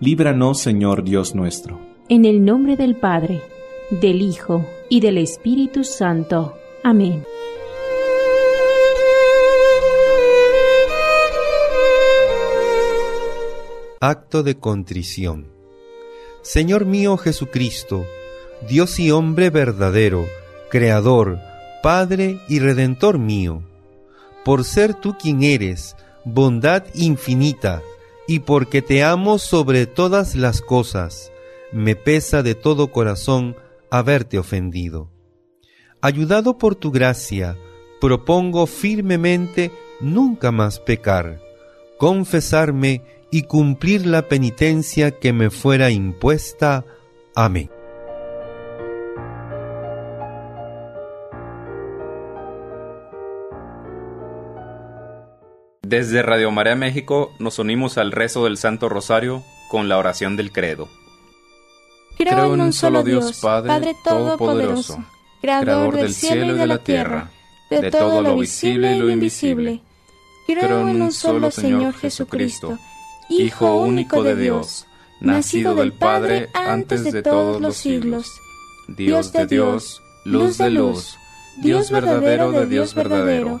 líbranos Señor Dios nuestro. En el nombre del Padre, del Hijo y del Espíritu Santo. Amén. Acto de contrición. Señor mío Jesucristo, Dios y hombre verdadero, Creador, Padre y Redentor mío, por ser tú quien eres, bondad infinita, y porque te amo sobre todas las cosas, me pesa de todo corazón haberte ofendido. Ayudado por tu gracia, propongo firmemente nunca más pecar, confesarme y cumplir la penitencia que me fuera impuesta. Amén. Desde Radio María México nos unimos al rezo del Santo Rosario con la oración del credo. Creo en un solo Dios, Padre Todopoderoso, Creador del cielo y de la tierra, de todo lo visible y lo invisible. Creo en un solo Señor Jesucristo, Hijo único de Dios, nacido del Padre antes de todos los siglos, Dios de Dios, luz de luz, Dios verdadero de Dios verdadero,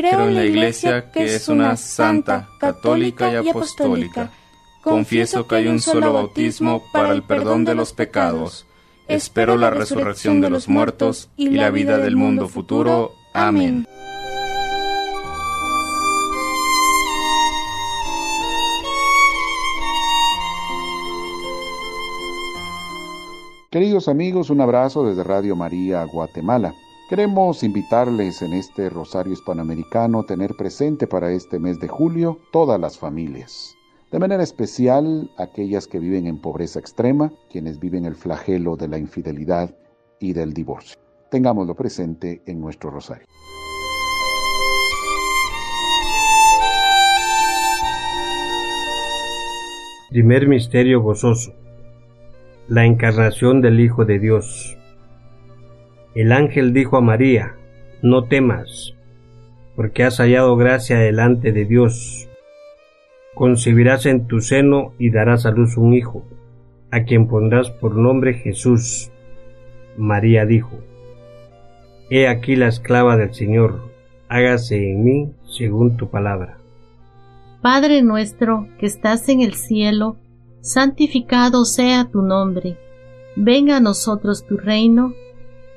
Creo en la Iglesia que es una santa, católica y apostólica. Confieso que hay un solo bautismo para el perdón de los pecados. Espero la resurrección de los muertos y la vida del mundo futuro. Amén. Queridos amigos, un abrazo desde Radio María, Guatemala. Queremos invitarles en este Rosario Hispanoamericano tener presente para este mes de julio todas las familias. De manera especial aquellas que viven en pobreza extrema, quienes viven el flagelo de la infidelidad y del divorcio. Tengámoslo presente en nuestro Rosario. Primer misterio gozoso la encarnación del Hijo de Dios. El ángel dijo a María, no temas, porque has hallado gracia delante de Dios. Concebirás en tu seno y darás a luz un hijo, a quien pondrás por nombre Jesús. María dijo, He aquí la esclava del Señor, hágase en mí según tu palabra. Padre nuestro que estás en el cielo, santificado sea tu nombre, venga a nosotros tu reino,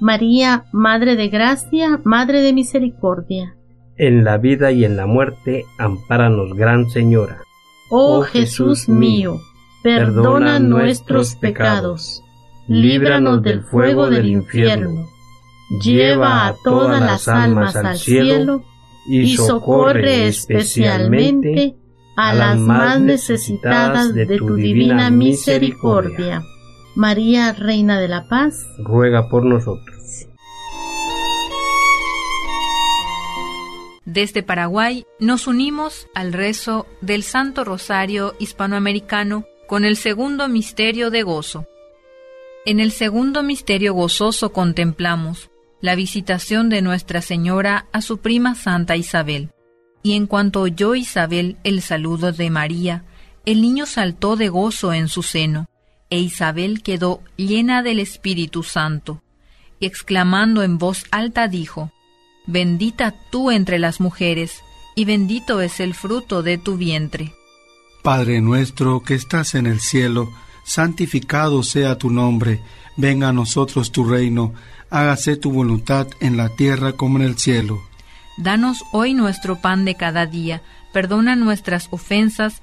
María, Madre de Gracia, Madre de Misericordia. En la vida y en la muerte, ampáranos, Gran Señora. Oh, oh Jesús mío, perdona nuestros pecados, líbranos del fuego del infierno, lleva a todas las almas al cielo y socorre especialmente a las más necesitadas de tu divina misericordia. María, Reina de la Paz, ruega por nosotros. Desde Paraguay nos unimos al rezo del Santo Rosario hispanoamericano con el segundo misterio de gozo. En el segundo misterio gozoso contemplamos la visitación de Nuestra Señora a su prima Santa Isabel. Y en cuanto oyó Isabel el saludo de María, el niño saltó de gozo en su seno, e Isabel quedó llena del Espíritu Santo, y exclamando en voz alta dijo, bendita tú entre las mujeres, y bendito es el fruto de tu vientre. Padre nuestro que estás en el cielo, santificado sea tu nombre, venga a nosotros tu reino, hágase tu voluntad en la tierra como en el cielo. Danos hoy nuestro pan de cada día, perdona nuestras ofensas,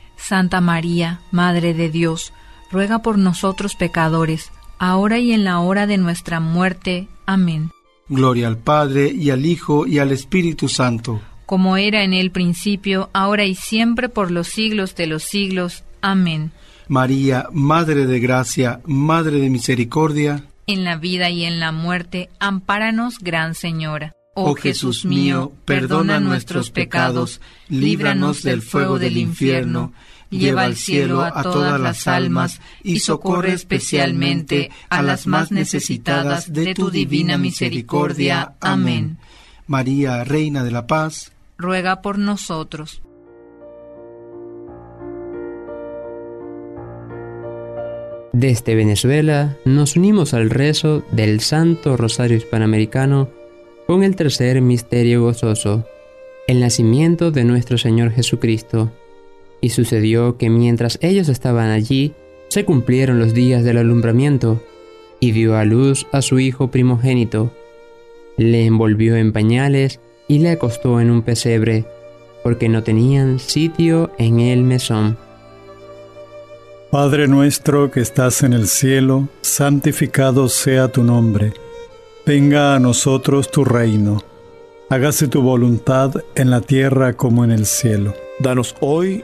Santa María, Madre de Dios, ruega por nosotros pecadores, ahora y en la hora de nuestra muerte. Amén. Gloria al Padre y al Hijo y al Espíritu Santo. Como era en el principio, ahora y siempre, por los siglos de los siglos. Amén. María, Madre de Gracia, Madre de Misericordia. En la vida y en la muerte, ampáranos, Gran Señora. Oh Jesús mío, perdona nuestros pecados, líbranos del fuego del infierno lleva al cielo a todas las almas y socorre especialmente a las más necesitadas de tu divina misericordia. Amén. María, Reina de la Paz, ruega por nosotros. Desde Venezuela nos unimos al rezo del Santo Rosario Hispanoamericano con el tercer misterio gozoso, el nacimiento de nuestro Señor Jesucristo y sucedió que mientras ellos estaban allí, se cumplieron los días del alumbramiento, y dio a luz a su hijo primogénito. Le envolvió en pañales y le acostó en un pesebre, porque no tenían sitio en el mesón. Padre nuestro que estás en el cielo, santificado sea tu nombre. Venga a nosotros tu reino. Hágase tu voluntad en la tierra como en el cielo. Danos hoy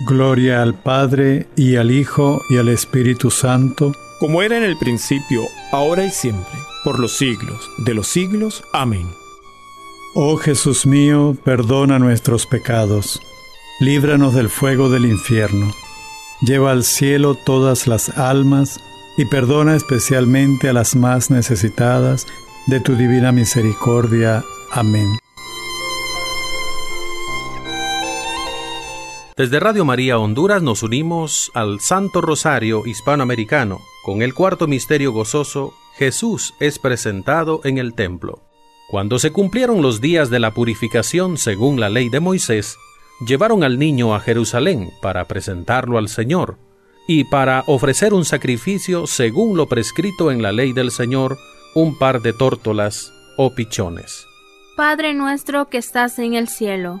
Gloria al Padre y al Hijo y al Espíritu Santo, como era en el principio, ahora y siempre, por los siglos de los siglos. Amén. Oh Jesús mío, perdona nuestros pecados, líbranos del fuego del infierno, lleva al cielo todas las almas y perdona especialmente a las más necesitadas de tu divina misericordia. Amén. Desde Radio María Honduras nos unimos al Santo Rosario Hispanoamericano. Con el cuarto misterio gozoso, Jesús es presentado en el templo. Cuando se cumplieron los días de la purificación según la ley de Moisés, llevaron al niño a Jerusalén para presentarlo al Señor y para ofrecer un sacrificio según lo prescrito en la ley del Señor un par de tórtolas o pichones. Padre nuestro que estás en el cielo,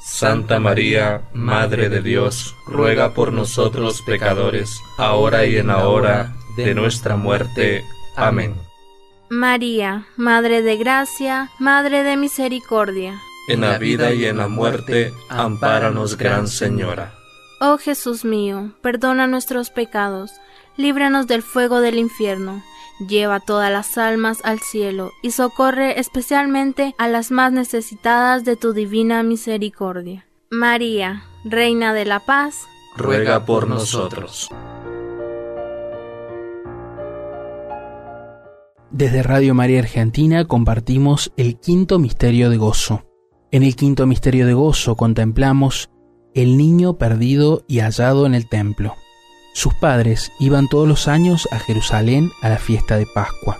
Santa María, Madre de Dios, ruega por nosotros pecadores, ahora y en la hora de nuestra muerte. Amén. María, Madre de Gracia, Madre de Misericordia. En la vida y en la muerte, ampáranos, Gran Señora. Oh Jesús mío, perdona nuestros pecados, líbranos del fuego del infierno Lleva todas las almas al cielo y socorre especialmente a las más necesitadas de tu divina misericordia. María, Reina de la Paz, ruega por nosotros. Desde Radio María Argentina compartimos el quinto misterio de gozo. En el quinto misterio de gozo contemplamos el niño perdido y hallado en el templo. Sus padres iban todos los años a Jerusalén a la fiesta de Pascua.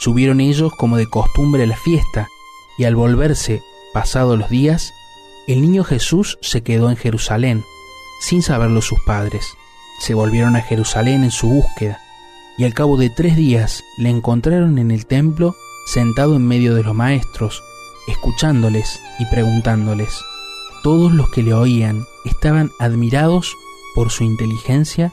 Subieron ellos como de costumbre a la fiesta, y al volverse, pasados los días, el niño Jesús se quedó en Jerusalén, sin saberlo sus padres. Se volvieron a Jerusalén en su búsqueda, y al cabo de tres días le encontraron en el templo sentado en medio de los maestros, escuchándoles y preguntándoles. Todos los que le oían estaban admirados por su inteligencia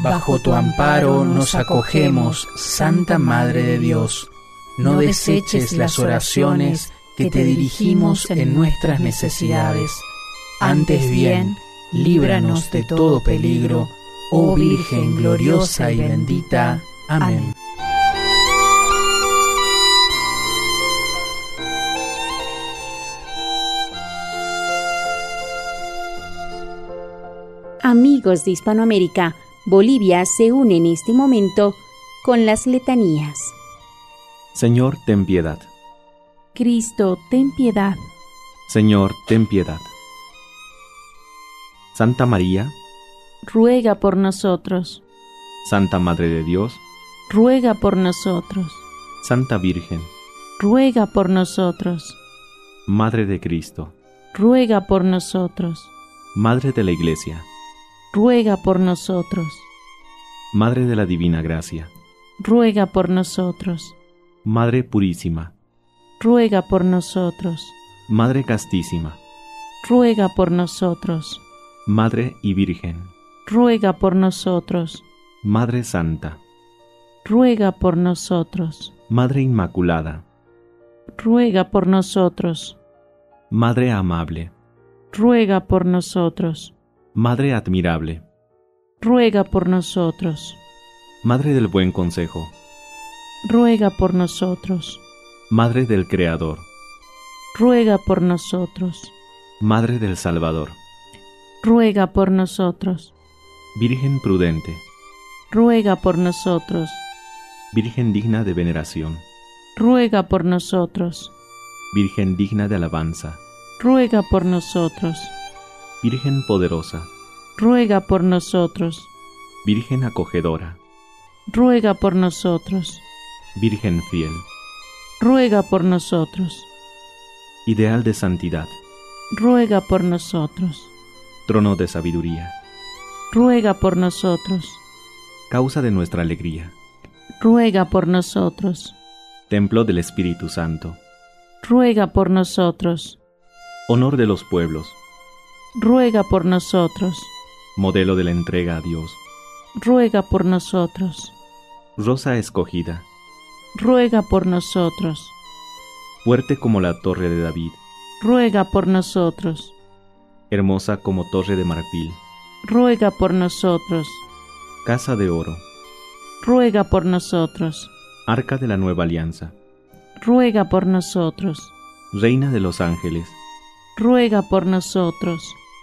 Bajo tu amparo nos acogemos, Santa Madre de Dios. No deseches las oraciones que te dirigimos en nuestras necesidades. Antes bien, líbranos de todo peligro oh Virgen gloriosa y bendita. Amén. Amigos de Hispanoamérica, Bolivia se une en este momento con las letanías. Señor, ten piedad. Cristo, ten piedad. Señor, ten piedad. Santa María, ruega por nosotros. Santa Madre de Dios, ruega por nosotros. Santa Virgen, ruega por nosotros. Madre de Cristo, ruega por nosotros. Madre de la Iglesia, ruega por nosotros. Madre de la Divina Gracia, ruega por nosotros. Madre Purísima, ruega por nosotros. Madre Castísima, ruega por nosotros. Madre y Virgen, ruega por nosotros. Madre Santa, ruega por nosotros. Madre Inmaculada, ruega por nosotros. Madre Amable, ruega por nosotros. Madre Admirable, ruega por nosotros. Madre del Buen Consejo, ruega por nosotros. Madre del Creador, ruega por nosotros. Madre del Salvador, ruega por nosotros. Virgen prudente, ruega por nosotros. Virgen digna de veneración, ruega por nosotros. Virgen digna de alabanza, ruega por nosotros. Virgen poderosa, ruega por nosotros. Virgen acogedora, ruega por nosotros. Virgen fiel, ruega por nosotros. Ideal de santidad, ruega por nosotros. Trono de sabiduría, ruega por nosotros. Causa de nuestra alegría, ruega por nosotros. Templo del Espíritu Santo, ruega por nosotros. Honor de los pueblos, ruega por nosotros. Modelo de la entrega a Dios, ruega por nosotros. Rosa escogida, ruega por nosotros. Fuerte como la torre de David, ruega por nosotros. Hermosa como torre de marfil, ruega por nosotros. Casa de oro, ruega por nosotros. Arca de la nueva alianza, ruega por nosotros. Reina de los ángeles, ruega por nosotros.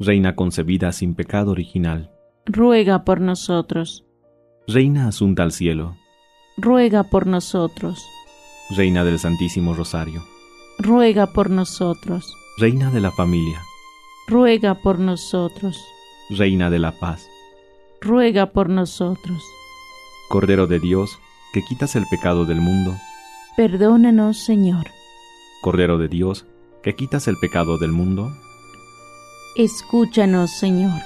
Reina concebida sin pecado original, ruega por nosotros. Reina asunta al cielo, ruega por nosotros. Reina del Santísimo Rosario, ruega por nosotros. Reina de la familia, ruega por nosotros. Reina de la paz, ruega por nosotros. Cordero de Dios, que quitas el pecado del mundo, perdónanos, Señor. Cordero de Dios, que quitas el pecado del mundo, escúchanos, Señor.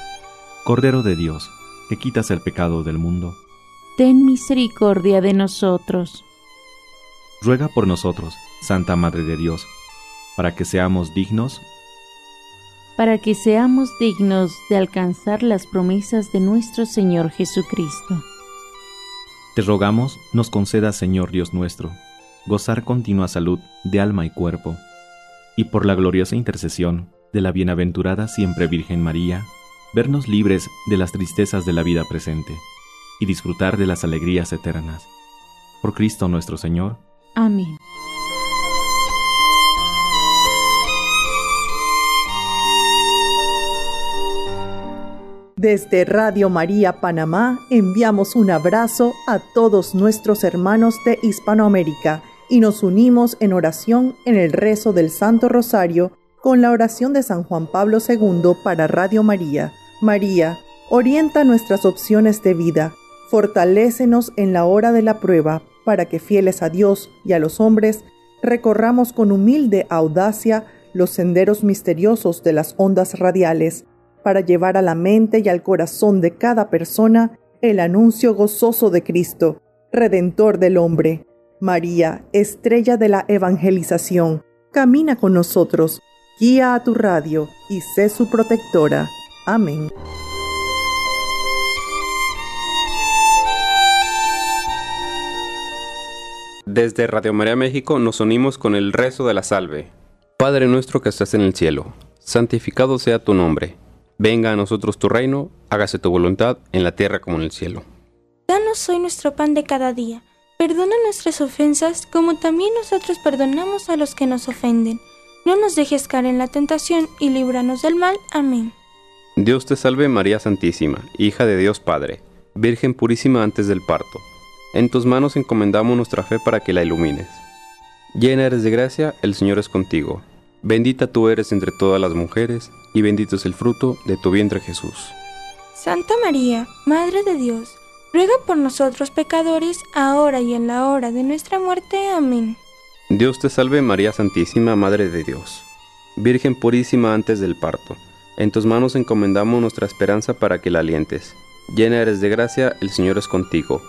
Cordero de Dios, que quitas el pecado del mundo, ten misericordia de nosotros. Ruega por nosotros, Santa Madre de Dios, para que seamos dignos para que seamos dignos de alcanzar las promesas de nuestro Señor Jesucristo. Te rogamos, nos conceda, Señor Dios nuestro, gozar continua salud de alma y cuerpo, y por la gloriosa intercesión de la bienaventurada siempre Virgen María, vernos libres de las tristezas de la vida presente y disfrutar de las alegrías eternas. Por Cristo nuestro Señor. Amén. Desde Radio María Panamá enviamos un abrazo a todos nuestros hermanos de Hispanoamérica y nos unimos en oración en el rezo del Santo Rosario con la oración de San Juan Pablo II para Radio María. María, orienta nuestras opciones de vida, fortalécenos en la hora de la prueba, para que fieles a Dios y a los hombres, recorramos con humilde audacia los senderos misteriosos de las ondas radiales, para llevar a la mente y al corazón de cada persona el anuncio gozoso de Cristo, Redentor del hombre. María, estrella de la evangelización, camina con nosotros guía a tu radio y sé su protectora. Amén. Desde Radio María México nos unimos con el rezo de la salve. Padre nuestro que estás en el cielo, santificado sea tu nombre. Venga a nosotros tu reino, hágase tu voluntad en la tierra como en el cielo. Danos hoy nuestro pan de cada día. Perdona nuestras ofensas como también nosotros perdonamos a los que nos ofenden no nos dejes caer en la tentación y líbranos del mal. Amén. Dios te salve María Santísima, hija de Dios Padre, Virgen purísima antes del parto. En tus manos encomendamos nuestra fe para que la ilumines. Llena eres de gracia, el Señor es contigo. Bendita tú eres entre todas las mujeres, y bendito es el fruto de tu vientre Jesús. Santa María, Madre de Dios, ruega por nosotros pecadores, ahora y en la hora de nuestra muerte. Amén. Dios te salve María Santísima, Madre de Dios, Virgen purísima antes del parto. En tus manos encomendamos nuestra esperanza para que la alientes. Llena eres de gracia, el Señor es contigo.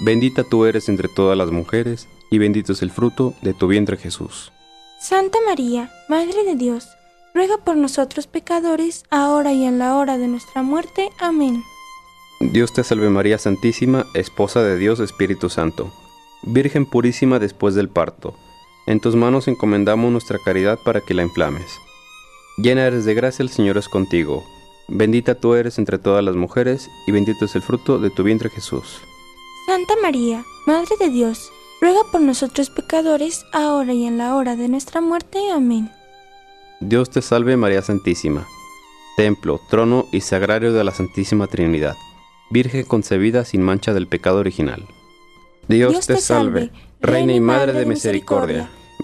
Bendita tú eres entre todas las mujeres, y bendito es el fruto de tu vientre Jesús. Santa María, Madre de Dios, ruega por nosotros pecadores, ahora y en la hora de nuestra muerte. Amén. Dios te salve María Santísima, Esposa de Dios Espíritu Santo, Virgen purísima después del parto en tus manos encomendamos nuestra caridad para que la inflames. Llena eres de gracia, el Señor es contigo. Bendita tú eres entre todas las mujeres, y bendito es el fruto de tu vientre Jesús. Santa María, Madre de Dios, ruega por nosotros pecadores, ahora y en la hora de nuestra muerte. Amén. Dios te salve María Santísima, templo, trono y sagrario de la Santísima Trinidad, Virgen concebida sin mancha del pecado original. Dios, te salve, Reina y Madre de misericordia,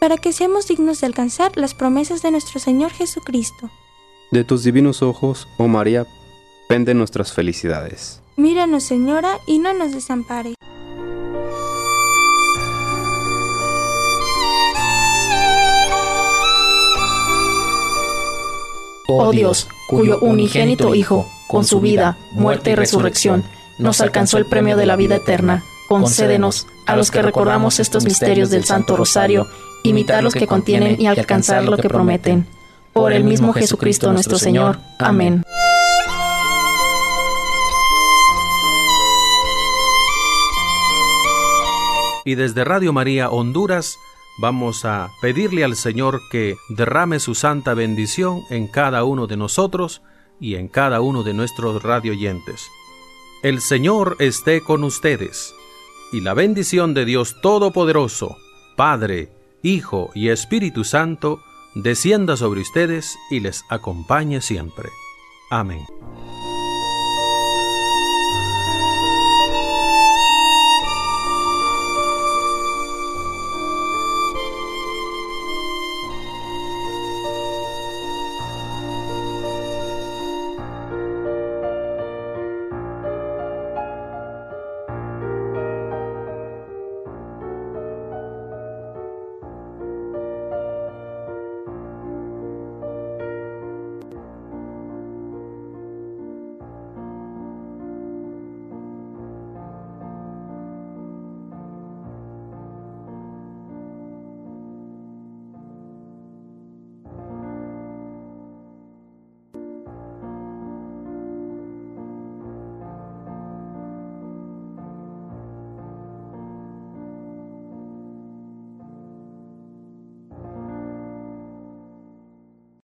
Para que seamos dignos de alcanzar las promesas de nuestro Señor Jesucristo. De tus divinos ojos, oh María, penden nuestras felicidades. Míranos, Señora, y no nos desampare. Oh Dios, cuyo unigénito Hijo, con su vida, muerte y resurrección, nos alcanzó el premio de la vida eterna, concédenos, a los que recordamos estos misterios del Santo Rosario, imitar los que contienen y alcanzar lo que prometen por el mismo Jesucristo nuestro Señor. Amén. Y desde Radio María Honduras vamos a pedirle al Señor que derrame su santa bendición en cada uno de nosotros y en cada uno de nuestros radioyentes. El Señor esté con ustedes, y la bendición de Dios Todopoderoso, Padre, Hijo y Espíritu Santo, descienda sobre ustedes y les acompañe siempre. Amén.